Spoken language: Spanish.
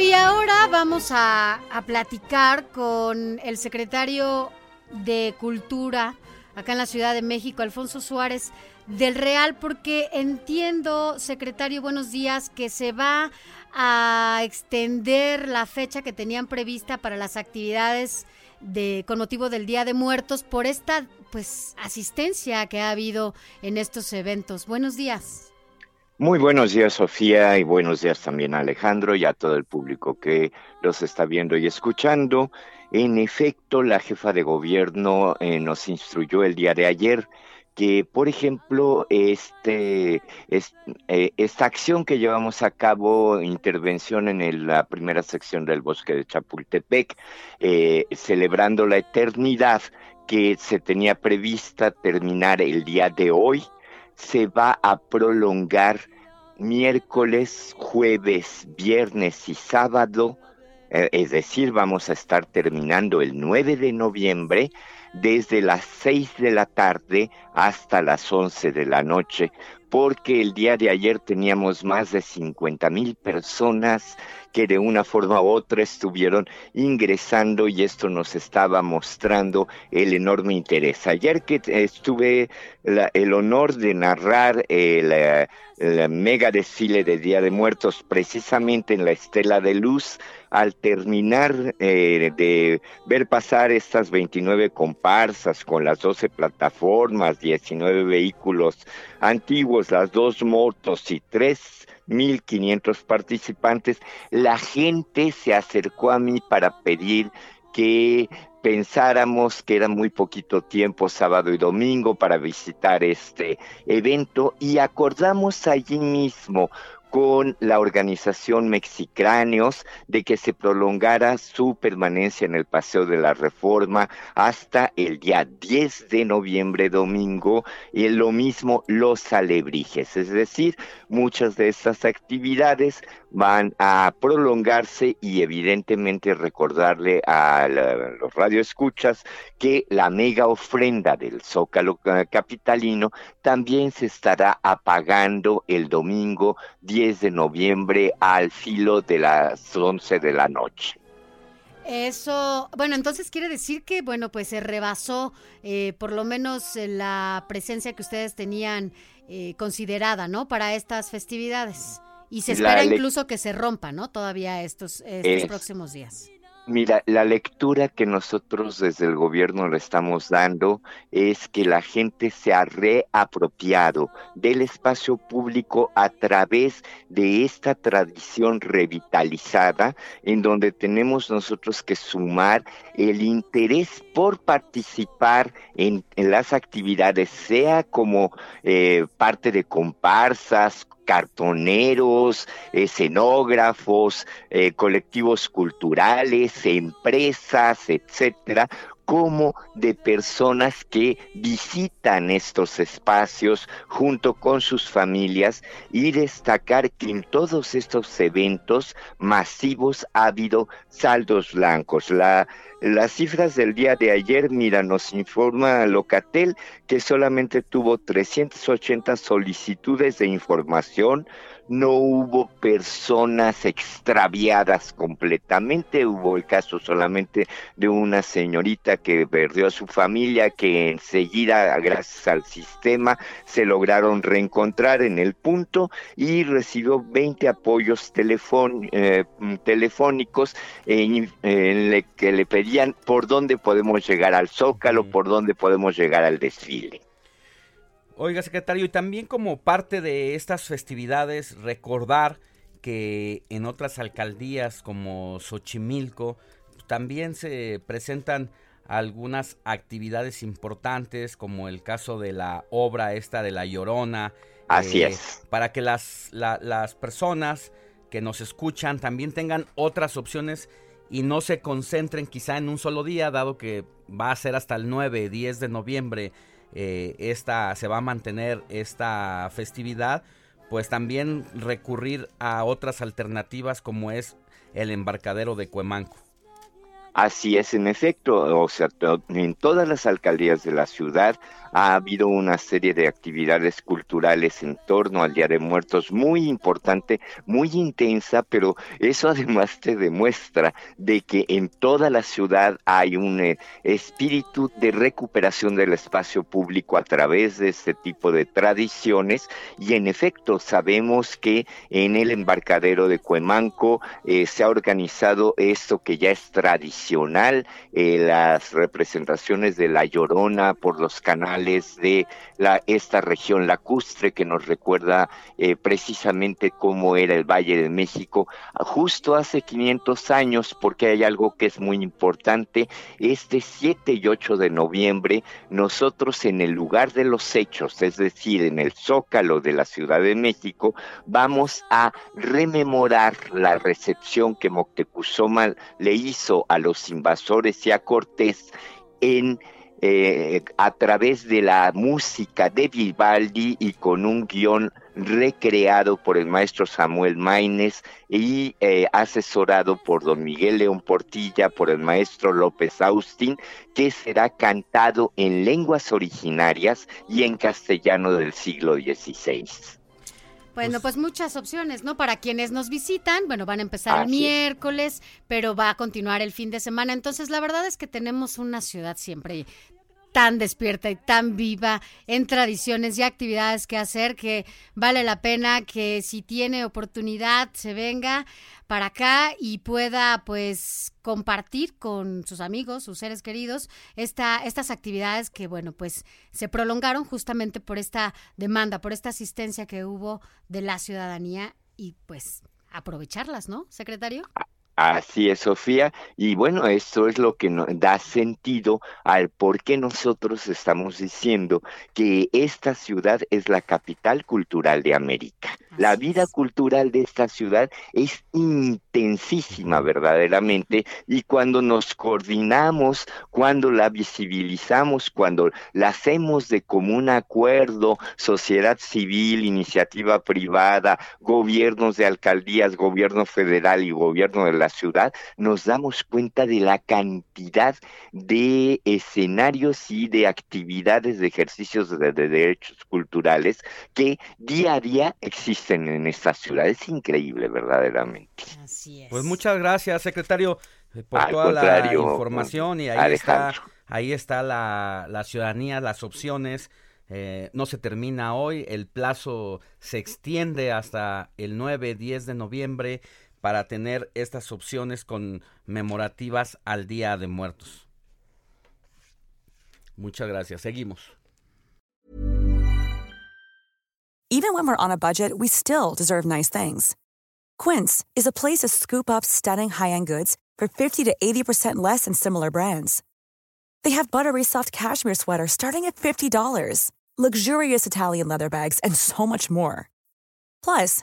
y ahora vamos a, platicar con el secretario de Cultura acá en la Ciudad de México, Alfonso Suárez del Real, porque entiendo, secretario, buenos días, que se va a extender la fecha que tenían prevista para las actividades de con motivo del Día de Muertos por esta pues asistencia que ha habido en estos eventos. Buenos días. Muy buenos días, Sofía, y buenos días también a Alejandro y a todo el público que los está viendo y escuchando. En efecto, la jefa de gobierno eh, nos instruyó el día de ayer que, por ejemplo, este, es, eh, esta acción que llevamos a cabo, intervención en la primera sección del bosque de Chapultepec, eh, celebrando la eternidad que se tenía prevista terminar el día de hoy, se va a prolongar miércoles, jueves, viernes y sábado, eh, es decir, vamos a estar terminando el 9 de noviembre desde las 6 de la tarde hasta las 11 de la noche, porque el día de ayer teníamos más de 50 mil personas que de una forma u otra estuvieron ingresando y esto nos estaba mostrando el enorme interés. Ayer que estuve el honor de narrar el, el mega desfile de Día de Muertos precisamente en la Estela de Luz, al terminar eh, de ver pasar estas 29 comparsas con las 12 plataformas, 19 vehículos antiguos, las dos motos y tres 1.500 participantes, la gente se acercó a mí para pedir que pensáramos que era muy poquito tiempo, sábado y domingo, para visitar este evento y acordamos allí mismo con la organización Mexicráneos de que se prolongara su permanencia en el Paseo de la Reforma hasta el día 10 de noviembre, domingo, y lo mismo los alebrijes. Es decir, muchas de estas actividades van a prolongarse y evidentemente recordarle a los radioescuchas que la mega ofrenda del Zócalo Capitalino también se estará apagando el domingo 10 de noviembre al filo de las 11 de la noche. Eso, bueno, entonces quiere decir que, bueno, pues se rebasó eh, por lo menos la presencia que ustedes tenían eh, considerada, ¿no? Para estas festividades. Y se espera incluso que se rompa, ¿no? Todavía estos, estos próximos días. Mira, la lectura que nosotros desde el gobierno le estamos dando es que la gente se ha reapropiado del espacio público a través de esta tradición revitalizada en donde tenemos nosotros que sumar el interés por participar en, las actividades, sea como eh, parte de comparsas, cartoneros, escenógrafos, eh, colectivos culturales, empresas, etcétera, como de personas que visitan estos espacios junto con sus familias y destacar que en todos estos eventos masivos ha habido saldos blancos. La, las cifras del día de ayer, mira, nos informa Locatel que solamente tuvo 380 solicitudes de información, no hubo personas extraviadas completamente, hubo el caso solamente de una señorita que perdió a su familia, que enseguida, gracias al sistema, se lograron reencontrar en el punto y recibió 20 apoyos telefón, eh, telefónicos en, en le, que le pedían por dónde podemos llegar al Zócalo, por dónde podemos llegar al desfile. Oiga, secretario, y también como parte de estas festividades, recordar que en otras alcaldías como Xochimilco también se presentan algunas actividades importantes, como el caso de la obra esta de La Llorona Así es. Para que las, las personas que nos escuchan también tengan otras opciones y no se concentren quizá en un solo día, dado que va a ser hasta el 9, 10 de noviembre, eh, esta, se va a mantener esta festividad, pues también recurrir a otras alternativas como es el embarcadero de Cuemanco. Así es, en efecto, o sea, en todas las alcaldías de la ciudad ha habido una serie de actividades culturales en torno al Día de Muertos muy importante, muy intensa, pero eso además te demuestra de que en toda la ciudad hay un eh, espíritu de recuperación del espacio público a través de este tipo de tradiciones. Y en efecto sabemos que en el embarcadero de Cuemanco eh, se ha organizado esto que ya es tradicional, eh, las representaciones de la Llorona por los canales de la, esta región lacustre que nos recuerda eh, precisamente cómo era el Valle de México justo hace 500 años, porque hay algo que es muy importante. Este 7 y 8 de noviembre, nosotros en el lugar de los hechos, es decir, en el zócalo de la Ciudad de México, vamos a rememorar la recepción que Moctezuma le hizo a los invasores y a Cortés en eh, a través de la música de Vivaldi y con un guion recreado por el maestro Samuel Maines y eh, asesorado por don Miguel León Portilla, por el maestro López Austin, que será cantado en lenguas originarias y en castellano del siglo XVI. Bueno, pues, pues, muchas opciones, ¿no? Para quienes nos visitan, bueno, van a empezar el miércoles, pero va a continuar el fin de semana. Entonces, la verdad es que tenemos una ciudad siempre tan despierta y tan viva en tradiciones y actividades que hacer que vale la pena que si tiene oportunidad se venga para acá y pueda pues compartir con sus amigos, sus seres queridos, esta, estas actividades que bueno pues se prolongaron justamente por esta demanda, por esta asistencia que hubo de la ciudadanía y pues aprovecharlas, ¿no, secretario? Así es, Sofía. Y bueno, esto es lo que nos da sentido al por qué nosotros estamos diciendo que esta ciudad es la capital cultural de América. la vida cultural de esta ciudad es intensísima verdaderamente y cuando nos coordinamos, cuando la visibilizamos, cuando la hacemos de común acuerdo, sociedad civil, iniciativa privada, gobiernos de alcaldías, gobierno federal y gobierno de la ciudad, nos damos cuenta de la cantidad de escenarios y de actividades, de ejercicios de, derechos culturales que día a día existen en esta ciudad. Es increíble, verdaderamente. Así es. Pues muchas gracias, secretario, eh, por toda la información y ahí está, ahí está la, la ciudadanía, las opciones. Eh, no se termina hoy, el plazo se extiende hasta el 9, 10 de noviembre para tener estas opciones conmemorativas al Día de Muertos. Muchas gracias. Seguimos. Even when we're on a budget, we still deserve nice things. Quince is a place to scoop up stunning high-end goods for 50 to 80% less than similar brands. They have buttery soft cashmere sweaters starting at $50, luxurious Italian leather bags, and so much more. Plus,